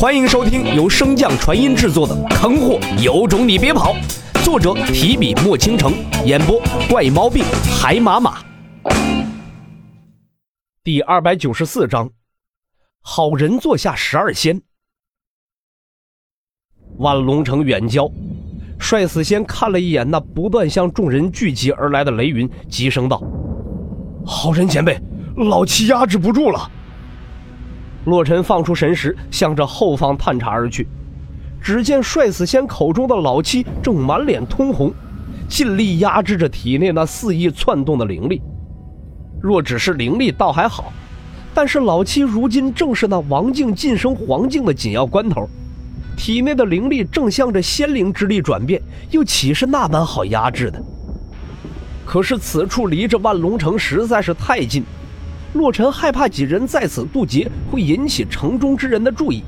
欢迎收听由升降传音制作的《坑货有种你别跑》，作者提笔墨倾城，演播怪毛病海马马。第二百九十四章，好人坐下十二仙。万龙城远郊，帅死仙看了一眼那不断向众人聚集而来的雷云，急声道：“好人前辈，老七压制不住了。”洛尘放出神识，向着后方探查而去。只见帅死仙口中的老七正满脸通红，尽力压制着体内那肆意窜动的灵力。若只是灵力倒还好，但是老七如今正是那王境晋升黄境的紧要关头，体内的灵力正向着仙灵之力转变，又岂是那般好压制的？可是此处离着万龙城实在是太近。洛尘害怕几人在此渡劫会引起城中之人的注意，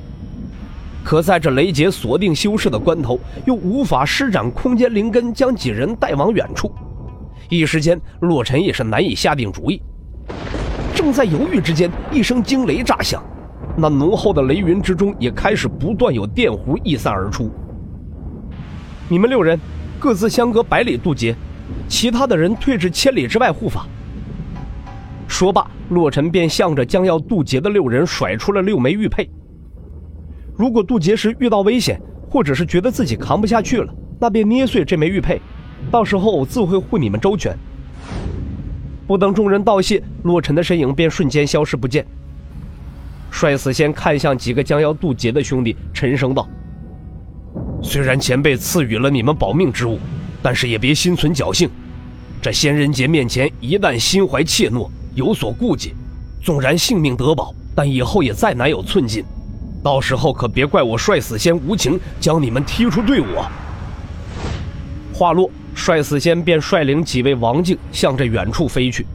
可在这雷劫锁定修士的关头，又无法施展空间灵根将几人带往远处。一时间，洛尘也是难以下定主意。正在犹豫之间，一声惊雷炸响，那浓厚的雷云之中也开始不断有电弧溢散而出。你们六人各自相隔百里渡劫，其他的人退至千里之外护法。说罢。洛尘便向着将要渡劫的六人甩出了六枚玉佩。如果渡劫时遇到危险，或者是觉得自己扛不下去了，那便捏碎这枚玉佩，到时候我自会护你们周全。不等众人道谢，洛尘的身影便瞬间消失不见。帅死仙看向几个将要渡劫的兄弟，沉声道：“虽然前辈赐予了你们保命之物，但是也别心存侥幸。这仙人劫面前，一旦心怀怯懦。”有所顾忌，纵然性命得保，但以后也再难有寸进。到时候可别怪我帅死仙无情，将你们踢出队伍。话落，帅死仙便率领几位王境向着远处飞去。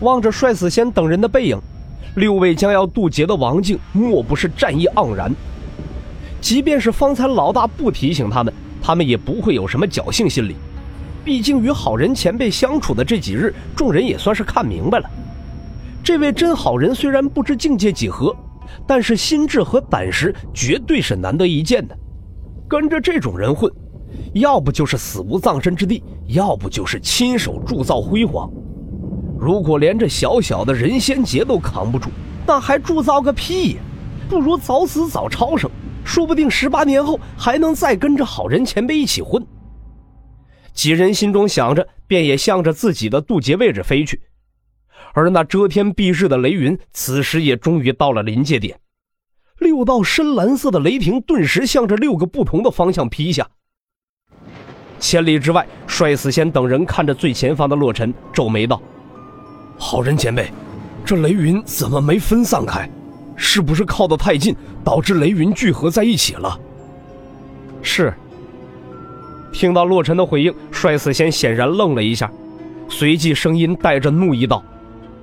望着帅死仙等人的背影，六位将要渡劫的王境莫不是战意盎然。即便是方才老大不提醒他们，他们也不会有什么侥幸心理。毕竟与好人前辈相处的这几日，众人也算是看明白了。这位真好人虽然不知境界几何，但是心智和胆识绝对是难得一见的。跟着这种人混，要不就是死无葬身之地，要不就是亲手铸造辉煌。如果连这小小的人仙劫都扛不住，那还铸造个屁呀！不如早死早超生，说不定十八年后还能再跟着好人前辈一起混。几人心中想着，便也向着自己的渡劫位置飞去。而那遮天蔽日的雷云，此时也终于到了临界点。六道深蓝色的雷霆顿时向着六个不同的方向劈下。千里之外，帅死仙等人看着最前方的洛尘，皱眉道：“好人前辈，这雷云怎么没分散开？是不是靠得太近，导致雷云聚合在一起了？”是。听到洛尘的回应，帅死仙显然愣了一下，随即声音带着怒意道：“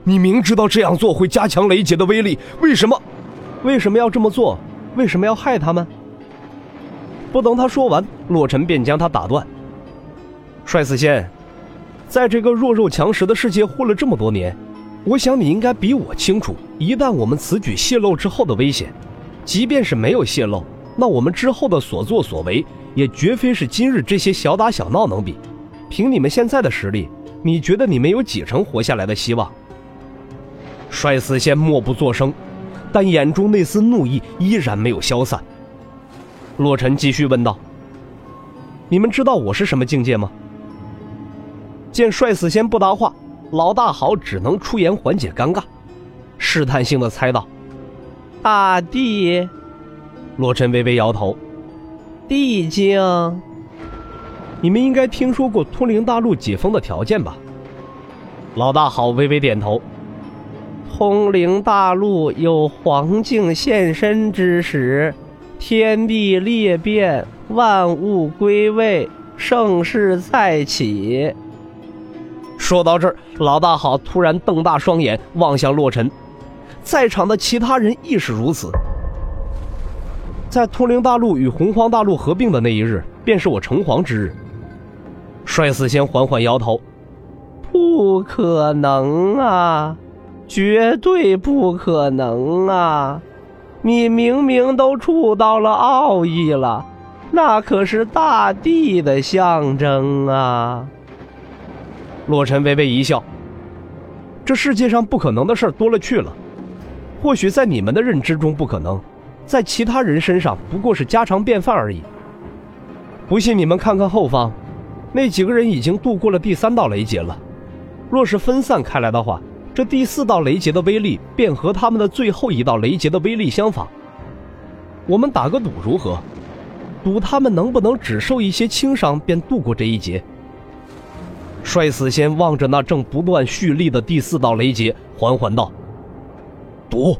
你明知道这样做会加强雷劫的威力，为什么？为什么要这么做？为什么要害他们？”不等他说完，洛尘便将他打断：“帅死仙，在这个弱肉强食的世界混了这么多年，我想你应该比我清楚，一旦我们此举泄露之后的危险，即便是没有泄露，那我们之后的所作所为。”也绝非是今日这些小打小闹能比。凭你们现在的实力，你觉得你们有几成活下来的希望？帅死仙默不作声，但眼中那丝怒意依然没有消散。洛尘继续问道：“你们知道我是什么境界吗？”见帅死仙不答话，老大好只能出言缓解尴尬，试探性的猜道：“大帝。”洛尘微微摇头。地精，你们应该听说过通灵大陆解封的条件吧？老大好微微点头。通灵大陆有黄境现身之时，天地裂变，万物归位，盛世再起。说到这儿，老大好突然瞪大双眼望向洛尘，在场的其他人亦是如此。在通灵大陆与洪荒大陆合并的那一日，便是我成皇之日。帅四仙缓缓摇头：“不可能啊，绝对不可能啊！你明明都触到了奥义了，那可是大地的象征啊！洛尘微微一笑，这世界上不可能的事多了去了。或许在你们的认知中不可能，在其他人身上不过是家常便饭而已。不信你们看看后方，那几个人已经度过了第三道雷劫了。若是分散开来的话，这第四道雷劫的威力便和他们的最后一道雷劫的威力相仿。我们打个赌如何？赌他们能不能只受一些轻伤便度过这一劫？帅死仙望着那正不断蓄力的第四道雷劫，缓缓道：“赌，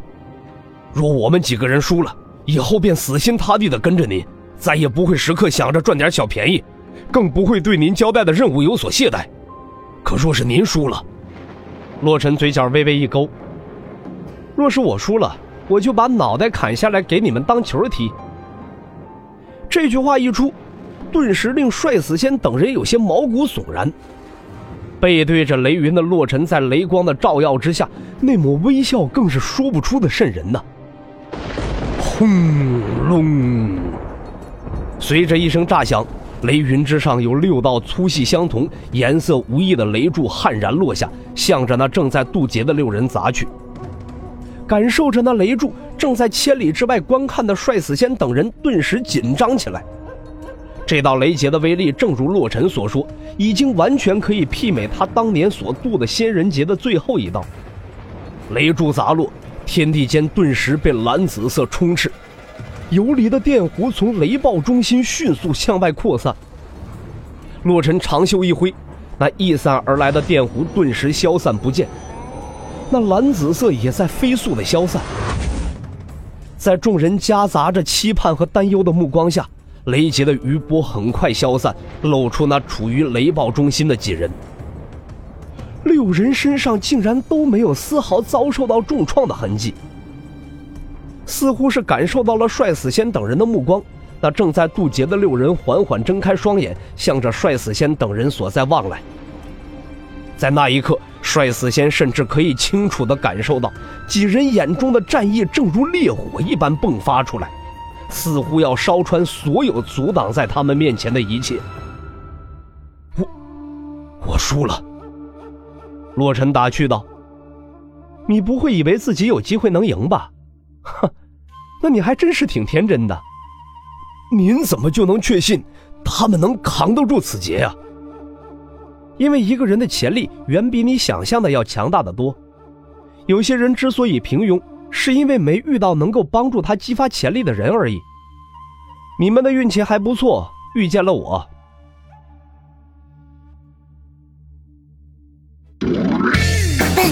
若我们几个人输了，以后便死心塌地的跟着您，再也不会时刻想着赚点小便宜，更不会对您交代的任务有所懈怠。可若是您输了，洛尘嘴角微微一勾。若是我输了，我就把脑袋砍下来给你们当球踢。这句话一出，顿时令帅死仙等人有些毛骨悚然。背对着雷云的洛尘，在雷光的照耀之下，那抹微笑更是说不出的瘆人呐。轰隆！随着一声炸响，雷云之上有六道粗细相同、颜色无异的雷柱悍然落下，向着那正在渡劫的六人砸去。感受着那雷柱，正在千里之外观看的帅死仙等人顿时紧张起来。这道雷劫的威力，正如洛尘所说，已经完全可以媲美他当年所渡的仙人劫的最后一道。雷柱砸落，天地间顿时被蓝紫色充斥，游离的电弧从雷暴中心迅速向外扩散。洛尘长袖一挥，那溢散而来的电弧顿时消散不见，那蓝紫色也在飞速的消散。在众人夹杂着期盼和担忧的目光下。雷劫的余波很快消散，露出那处于雷暴中心的几人。六人身上竟然都没有丝毫遭受到重创的痕迹，似乎是感受到了帅死仙等人的目光。那正在渡劫的六人缓缓睁开双眼，向着帅死仙等人所在望来。在那一刻，帅死仙甚至可以清楚地感受到，几人眼中的战意正如烈火一般迸发出来。似乎要烧穿所有阻挡在他们面前的一切。我，我输了。洛尘打趣道：“你不会以为自己有机会能赢吧？哼，那你还真是挺天真的。您怎么就能确信他们能扛得住此劫呀？因为一个人的潜力远比你想象的要强大的多。有些人之所以平庸。”是因为没遇到能够帮助他激发潜力的人而已。你们的运气还不错，遇见了我。